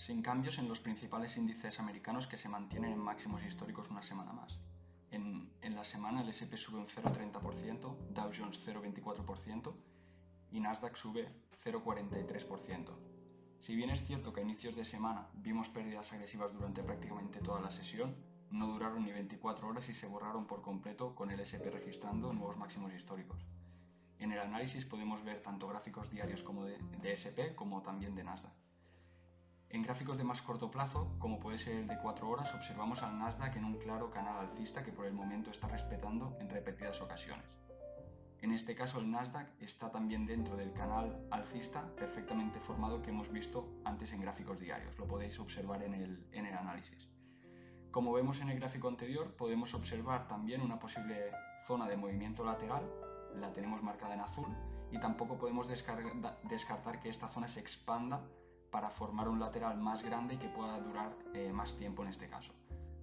sin cambios en los principales índices americanos que se mantienen en máximos históricos una semana más. En, la semana el SP sube un 0,30%, Dow Jones 0,24% y Nasdaq sube 0,43%. Si bien es cierto que a inicios de semana vimos pérdidas agresivas durante prácticamente toda la sesión, no duraron ni 24 horas y se borraron por completo con el SP registrando nuevos máximos históricos. En el análisis podemos ver tanto gráficos diarios como de, de SP como también de Nasdaq. En gráficos de más corto plazo, como puede ser el de 4 horas, observamos al Nasdaq en un claro canal alcista que por el momento está respetando en repetidas ocasiones. En este caso el Nasdaq está también dentro del canal alcista perfectamente formado que hemos visto antes en gráficos diarios, lo podéis observar en el, en el análisis. Como vemos en el gráfico anterior, podemos observar también una posible zona de movimiento lateral, la tenemos marcada en azul, y tampoco podemos descartar que esta zona se expanda para formar un lateral más grande y que pueda durar eh, más tiempo en este caso.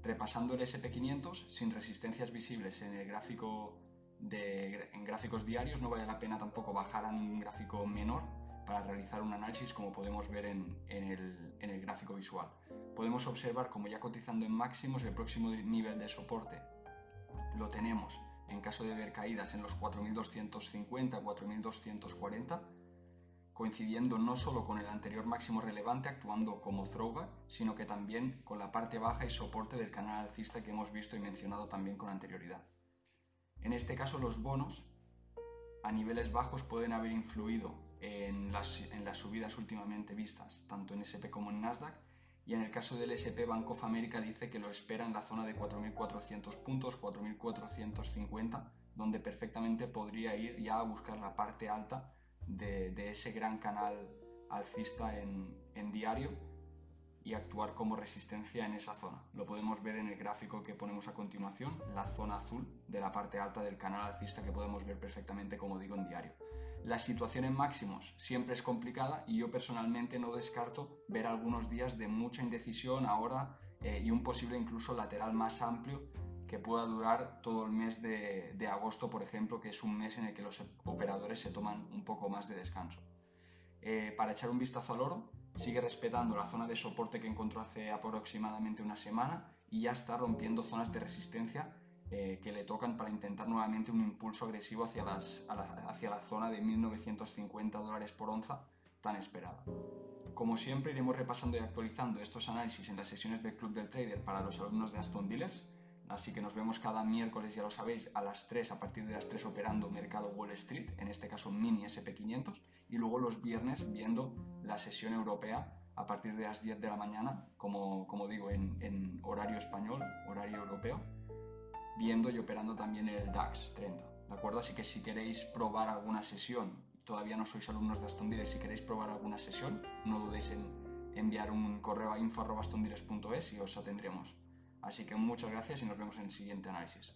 Repasando el SP500, sin resistencias visibles en el gráfico de, en gráficos diarios, no vale la pena tampoco bajar a un gráfico menor para realizar un análisis como podemos ver en, el, en el gráfico visual. Podemos observar como ya cotizando en máximos el próximo nivel de soporte lo tenemos en caso de ver caídas en los 4250, 4240 coincidiendo no solo con el anterior máximo relevante actuando como throwback, sino que también con la parte baja y soporte del canal alcista que hemos visto y mencionado también con anterioridad. En este caso los bonos a niveles bajos pueden haber influido en las, en las subidas últimamente vistas, tanto en SP como en Nasdaq, y en el caso del SP Bank of America dice que lo espera en la zona de 4.400 puntos, 4.450, donde perfectamente podría ir ya a buscar la parte alta de, ese gran canal alcista en, diario y actuar como resistencia en esa zona. Lo podemos ver en el gráfico que ponemos a continuación, la zona azul de la parte alta del canal alcista que podemos ver perfectamente, como digo, en diario. La situación en máximos siempre es complicada y yo personalmente no descarto ver algunos días de mucha indecisión ahora eh, y un posible incluso lateral más amplio que pueda durar todo el mes de, agosto, por ejemplo, que es un mes en el que los operadores se toman un poco más de descanso. Eh, para echar un vistazo al oro, sigue respetando la zona de soporte que encontró hace aproximadamente una semana y ya está rompiendo zonas de resistencia eh, que le tocan para intentar nuevamente un impulso agresivo hacia, las, hacia la zona de 1.950 dólares por onza tan esperada. Como siempre iremos repasando y actualizando estos análisis en las sesiones del Club del Trader para los alumnos de Aston Dealers Así que nos vemos cada miércoles, ya lo sabéis, a las 3, a partir de las 3 operando Mercado Wall Street, en este caso Mini SP500, y luego los viernes viendo la sesión europea a partir de las 10 de la mañana, como, como digo, en, horario español, horario europeo, viendo y operando también el DAX 30. ¿De acuerdo? Así que si queréis probar alguna sesión, todavía no sois alumnos de Aston si queréis probar alguna sesión, no dudéis en enviar un correo a info.astondealers.es y os atendremos. Así que muchas gracias y nos vemos en el siguiente análisis.